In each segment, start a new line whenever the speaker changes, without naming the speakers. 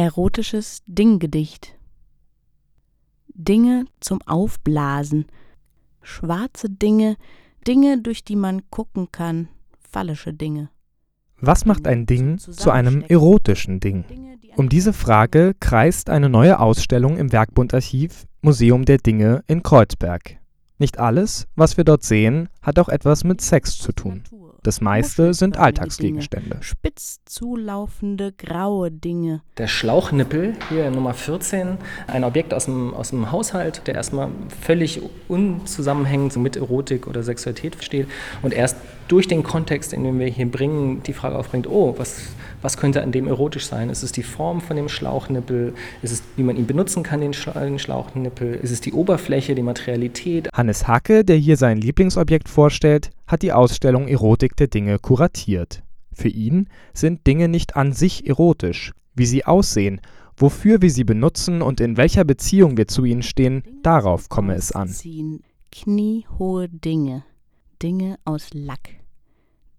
Erotisches Dinggedicht. Dinge zum Aufblasen. Schwarze Dinge, Dinge, durch die man gucken kann, fallische Dinge.
Was macht ein Ding zu einem erotischen Ding? Um diese Frage kreist eine neue Ausstellung im Werkbundarchiv Museum der Dinge in Kreuzberg. Nicht alles, was wir dort sehen, hat auch etwas mit Sex zu tun. Das meiste sind Alltagsgegenstände.
Spitz zulaufende graue Dinge.
Der Schlauchnippel, hier Nummer 14, ein Objekt aus dem, aus dem Haushalt, der erstmal völlig unzusammenhängend mit Erotik oder Sexualität steht und erst durch den Kontext, in den wir hier bringen, die Frage aufbringt, oh, was, was könnte an dem erotisch sein? Ist es die Form von dem Schlauchnippel? Ist es, wie man ihn benutzen kann, den, Schlauchnippel? Ist es die Oberfläche, die Materialität?
Hannes Hacke, der hier sein Lieblingsobjekt vorstellt, hat die Ausstellung Erotik der Dinge kuratiert. Für ihn sind Dinge nicht an sich erotisch. Wie sie aussehen, wofür wir sie benutzen und in welcher Beziehung wir zu ihnen stehen, darauf komme es an.
Kniehohe Dinge, Dinge aus Lack,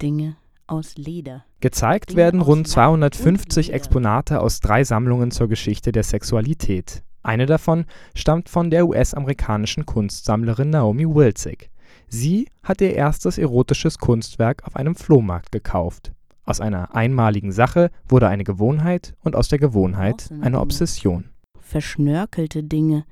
Dinge aus Leder.
Gezeigt werden rund 250 Exponate aus drei Sammlungen zur Geschichte der Sexualität. Eine davon stammt von der US-amerikanischen Kunstsammlerin Naomi Wilzig. Sie hat ihr erstes erotisches Kunstwerk auf einem Flohmarkt gekauft. Aus einer einmaligen Sache wurde eine Gewohnheit und aus der Gewohnheit eine Obsession.
Verschnörkelte Dinge,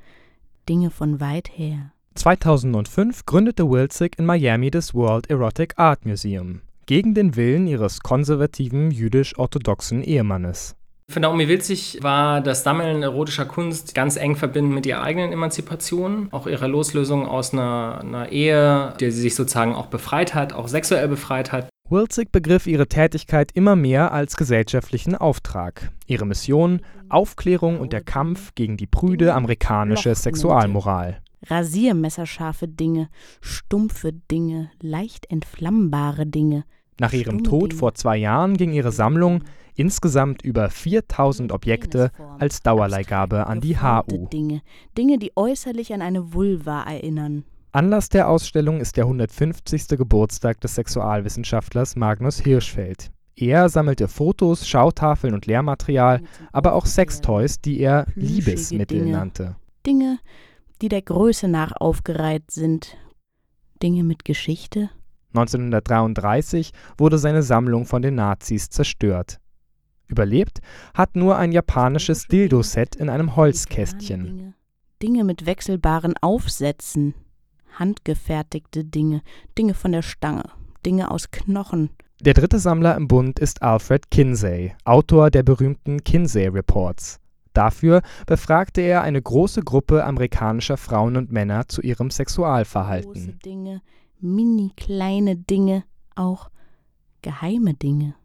Dinge von weit her.
2005 gründete Wilzig in Miami das World Erotic Art Museum gegen den Willen ihres konservativen jüdisch-orthodoxen Ehemannes.
Für Naomi Wilzig war das Sammeln erotischer Kunst ganz eng verbunden mit ihrer eigenen Emanzipation, auch ihrer Loslösung aus einer, einer Ehe, der sie sich sozusagen auch befreit hat, auch sexuell befreit hat.
Wilzig begriff ihre Tätigkeit immer mehr als gesellschaftlichen Auftrag. Ihre Mission Aufklärung und der Kampf gegen die prüde amerikanische Sexualmoral.
Rasiermesserscharfe Dinge, stumpfe Dinge, leicht entflammbare Dinge,
nach ihrem Tod vor zwei Jahren ging ihre Sammlung insgesamt über 4000 Objekte als Dauerleihgabe an die HU.
Dinge, Dinge, die äußerlich an eine Vulva erinnern.
Anlass der Ausstellung ist der 150. Geburtstag des Sexualwissenschaftlers Magnus Hirschfeld. Er sammelte Fotos, Schautafeln und Lehrmaterial, aber auch Sextoys, die er Liebesmittel
Dinge.
nannte.
Dinge, die der Größe nach aufgereiht sind. Dinge mit Geschichte,
1933 wurde seine Sammlung von den Nazis zerstört. Überlebt hat nur ein japanisches Dildo-Set in einem Holzkästchen.
Dinge mit wechselbaren Aufsätzen, handgefertigte Dinge, Dinge von der Stange, Dinge aus Knochen.
Der dritte Sammler im Bund ist Alfred Kinsey, Autor der berühmten Kinsey Reports. Dafür befragte er eine große Gruppe amerikanischer Frauen und Männer zu ihrem Sexualverhalten.
Große Dinge, mini kleine Dinge, auch geheime Dinge.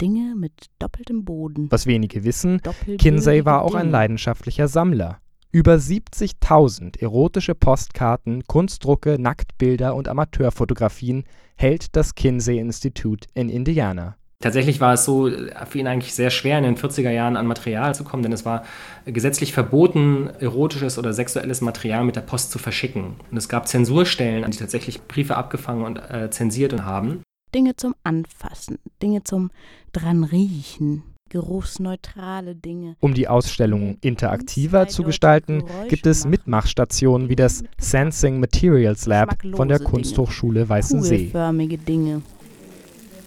Dinge mit doppeltem Boden.
Was wenige wissen, Kinsey war auch ein leidenschaftlicher Sammler. Über 70.000 erotische Postkarten, Kunstdrucke, Nacktbilder und Amateurfotografien hält das Kinsey Institute in Indiana.
Tatsächlich war es so für ihn eigentlich sehr schwer, in den 40er Jahren an Material zu kommen, denn es war gesetzlich verboten, erotisches oder sexuelles Material mit der Post zu verschicken. Und es gab Zensurstellen, die tatsächlich Briefe abgefangen und äh, zensiert haben.
Dinge zum Anfassen, Dinge zum dran riechen, geruchsneutrale Dinge.
Um die Ausstellung interaktiver zu gestalten, gibt es Mitmachstationen wie das Sensing Materials Lab von der Kunsthochschule Weißensee.
Kugelförmige Dinge.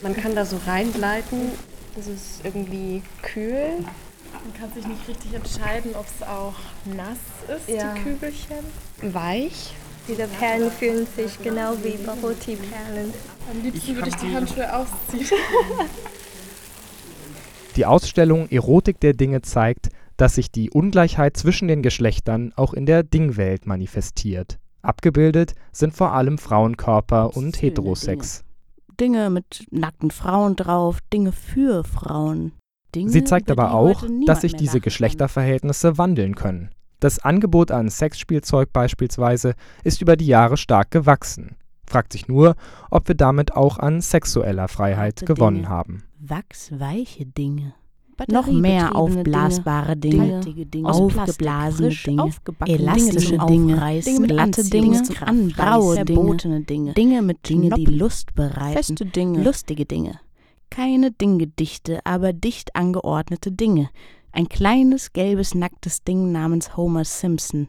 Man kann da so reingleiten. Es ist irgendwie kühl.
Man kann sich nicht richtig entscheiden, ob es auch nass ist,
Ja.
die Kügelchen.
Weich.
Diese Perlen fühlen sich genau wie Barotti-Perlen.
Am liebsten würde ich die Handschuhe ausziehen.
Die Ausstellung Erotik der Dinge zeigt, dass sich die Ungleichheit zwischen den Geschlechtern auch in der Dingwelt manifestiert. Abgebildet sind vor allem Frauenkörper und
Schöne
Heterosex.
Dinge mit nackten Frauen drauf, Dinge für Frauen. Dinge,
Sie zeigt aber auch, dass sich diese Geschlechterverhältnisse wandeln können. Das Angebot an Sexspielzeug beispielsweise ist über die Jahre stark gewachsen. Fragt sich nur, ob wir damit auch an sexueller Freiheit gewonnen haben.
Wachsweiche Dinge. Noch mehr aufblasbare Dinge,
Dinge,
aufgeblasene Dinge, elastische
Dinge.
Dinge, glatte Dinge,
Anbeißen,
verbotene Dinge, Dinge mit Dinge, die Lust bereiten,
Feste Dinge.
lustige Dinge. Keine Dinggedichte, aber dicht angeordnete Dinge. Ein kleines, gelbes, nacktes Ding namens Homer Simpson.